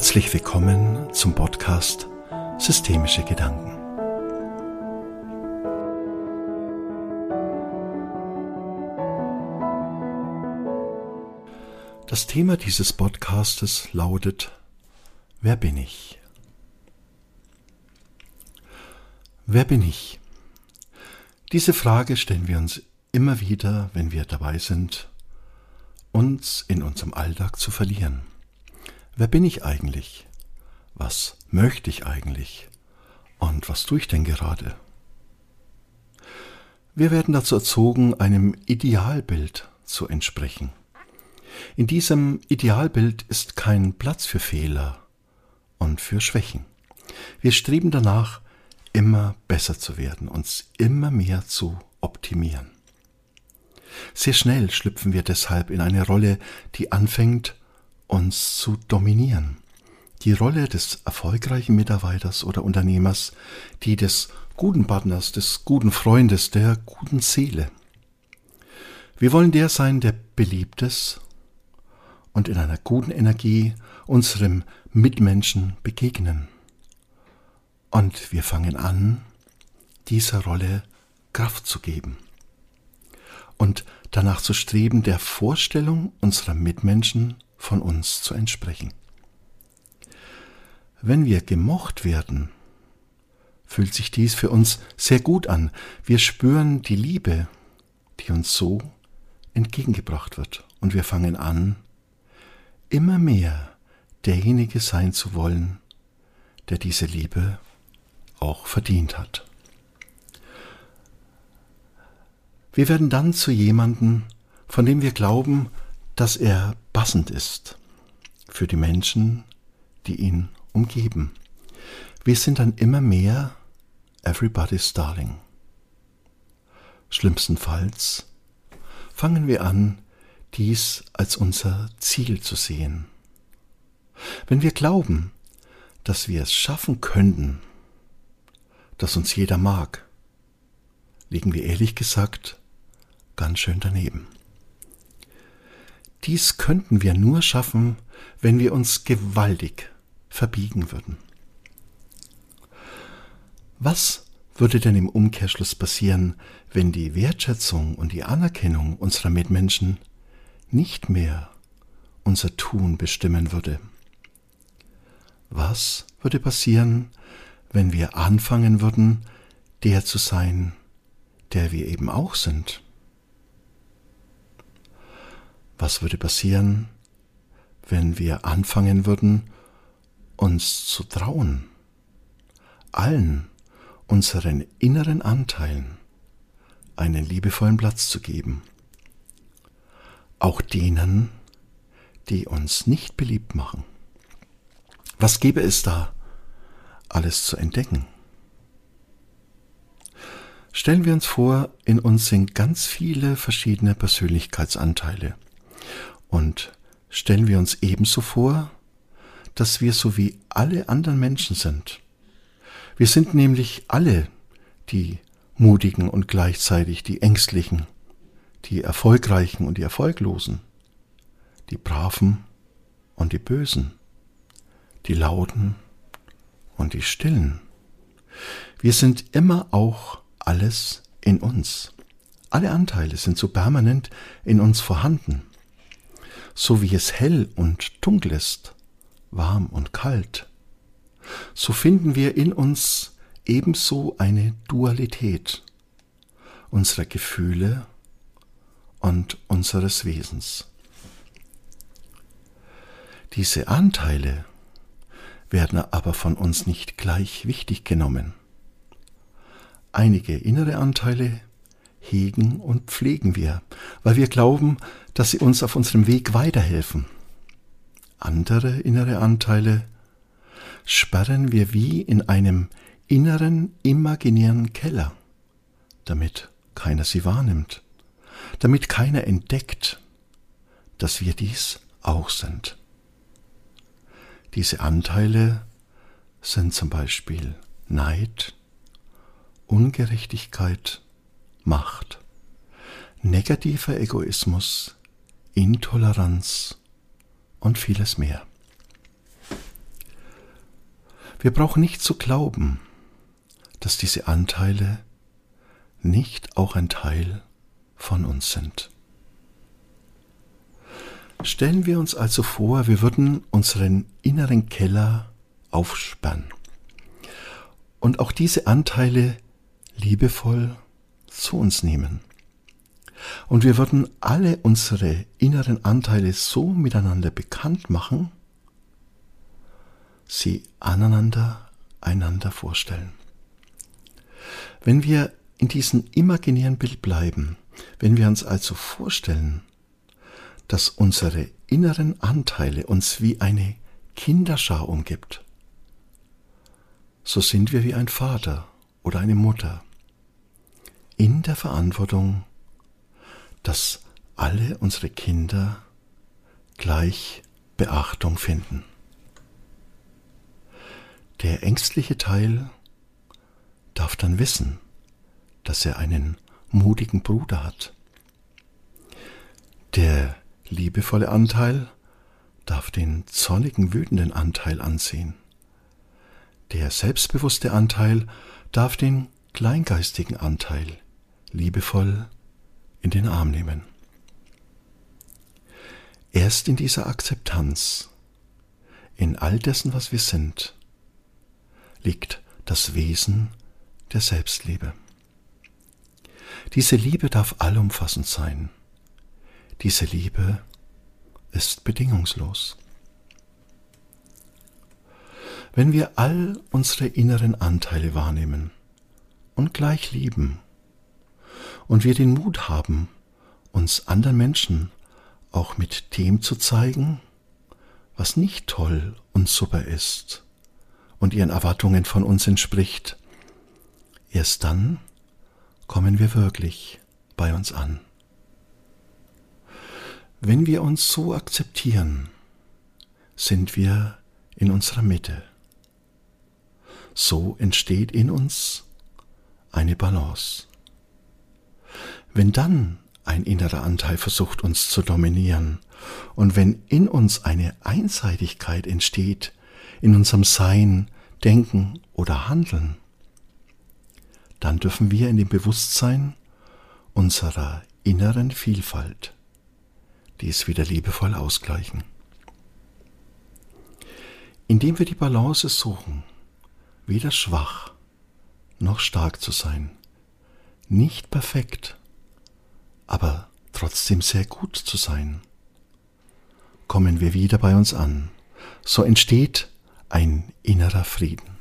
Herzlich willkommen zum Podcast Systemische Gedanken. Das Thema dieses Podcastes lautet Wer bin ich? Wer bin ich? Diese Frage stellen wir uns immer wieder, wenn wir dabei sind, uns in unserem Alltag zu verlieren. Wer bin ich eigentlich? Was möchte ich eigentlich? Und was tue ich denn gerade? Wir werden dazu erzogen, einem Idealbild zu entsprechen. In diesem Idealbild ist kein Platz für Fehler und für Schwächen. Wir streben danach, immer besser zu werden, uns immer mehr zu optimieren. Sehr schnell schlüpfen wir deshalb in eine Rolle, die anfängt, uns zu dominieren. Die Rolle des erfolgreichen Mitarbeiters oder Unternehmers, die des guten Partners, des guten Freundes, der guten Seele. Wir wollen der sein, der beliebt ist und in einer guten Energie unserem Mitmenschen begegnen. Und wir fangen an, dieser Rolle Kraft zu geben und danach zu streben, der Vorstellung unserer Mitmenschen von uns zu entsprechen. Wenn wir gemocht werden, fühlt sich dies für uns sehr gut an. Wir spüren die Liebe, die uns so entgegengebracht wird. Und wir fangen an, immer mehr derjenige sein zu wollen, der diese Liebe auch verdient hat. Wir werden dann zu jemanden, von dem wir glauben, dass er passend ist für die Menschen, die ihn umgeben. Wir sind dann immer mehr Everybody's Darling. Schlimmstenfalls fangen wir an, dies als unser Ziel zu sehen. Wenn wir glauben, dass wir es schaffen könnten, dass uns jeder mag, liegen wir ehrlich gesagt ganz schön daneben. Dies könnten wir nur schaffen, wenn wir uns gewaltig verbiegen würden. Was würde denn im Umkehrschluss passieren, wenn die Wertschätzung und die Anerkennung unserer Mitmenschen nicht mehr unser Tun bestimmen würde? Was würde passieren, wenn wir anfangen würden, der zu sein, der wir eben auch sind? Was würde passieren, wenn wir anfangen würden, uns zu trauen, allen unseren inneren Anteilen einen liebevollen Platz zu geben, auch denen, die uns nicht beliebt machen. Was gäbe es da alles zu entdecken? Stellen wir uns vor, in uns sind ganz viele verschiedene Persönlichkeitsanteile. Und stellen wir uns ebenso vor, dass wir so wie alle anderen Menschen sind. Wir sind nämlich alle die Mutigen und gleichzeitig die Ängstlichen, die Erfolgreichen und die Erfolglosen, die Braven und die Bösen, die Lauten und die Stillen. Wir sind immer auch alles in uns. Alle Anteile sind so permanent in uns vorhanden so wie es hell und dunkel ist, warm und kalt, so finden wir in uns ebenso eine Dualität unserer Gefühle und unseres Wesens. Diese Anteile werden aber von uns nicht gleich wichtig genommen. Einige innere Anteile hegen und pflegen wir, weil wir glauben, dass sie uns auf unserem Weg weiterhelfen. Andere innere Anteile sperren wir wie in einem inneren imaginären Keller, damit keiner sie wahrnimmt, damit keiner entdeckt, dass wir dies auch sind. Diese Anteile sind zum Beispiel Neid, Ungerechtigkeit, Macht, negativer Egoismus, Intoleranz und vieles mehr. Wir brauchen nicht zu glauben, dass diese Anteile nicht auch ein Teil von uns sind. Stellen wir uns also vor, wir würden unseren inneren Keller aufsperren und auch diese Anteile liebevoll zu uns nehmen. Und wir würden alle unsere inneren Anteile so miteinander bekannt machen, sie aneinander, einander vorstellen. Wenn wir in diesem imaginären Bild bleiben, wenn wir uns also vorstellen, dass unsere inneren Anteile uns wie eine Kinderschar umgibt, so sind wir wie ein Vater oder eine Mutter in der Verantwortung, dass alle unsere Kinder gleich Beachtung finden. Der ängstliche Teil darf dann wissen, dass er einen mutigen Bruder hat. Der liebevolle Anteil darf den zornigen, wütenden Anteil ansehen. Der selbstbewusste Anteil darf den kleingeistigen Anteil liebevoll in den Arm nehmen. Erst in dieser Akzeptanz, in all dessen, was wir sind, liegt das Wesen der Selbstliebe. Diese Liebe darf allumfassend sein. Diese Liebe ist bedingungslos. Wenn wir all unsere inneren Anteile wahrnehmen und gleich lieben und wir den Mut haben, uns anderen Menschen auch mit dem zu zeigen, was nicht toll und super ist und ihren Erwartungen von uns entspricht, erst dann kommen wir wirklich bei uns an. Wenn wir uns so akzeptieren, sind wir in unserer Mitte. So entsteht in uns eine Balance. Wenn dann ein innerer Anteil versucht uns zu dominieren und wenn in uns eine Einseitigkeit entsteht, in unserem Sein, Denken oder Handeln, dann dürfen wir in dem Bewusstsein unserer inneren Vielfalt dies wieder liebevoll ausgleichen. Indem wir die Balance suchen, weder schwach noch stark zu sein, nicht perfekt, aber trotzdem sehr gut zu sein, kommen wir wieder bei uns an. So entsteht ein innerer Frieden.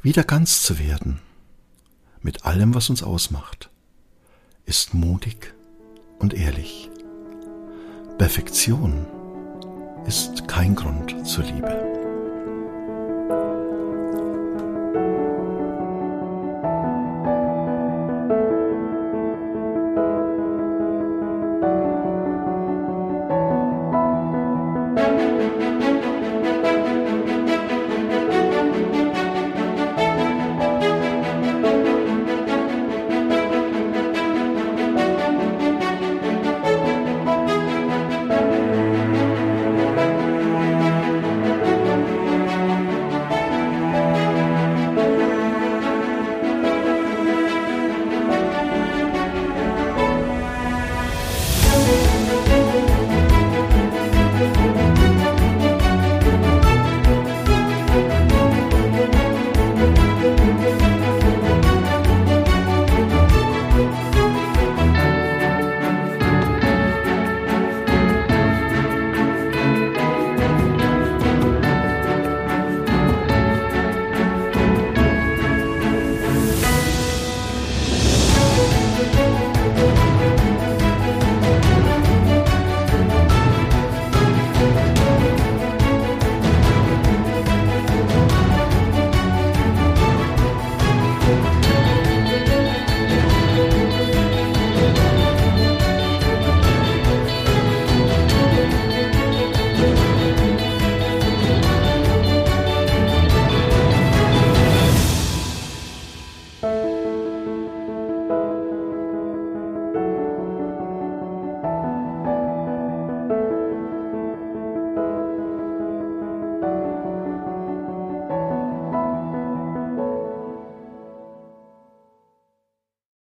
Wieder ganz zu werden, mit allem, was uns ausmacht, ist mutig und ehrlich. Perfektion ist kein Grund zur Liebe.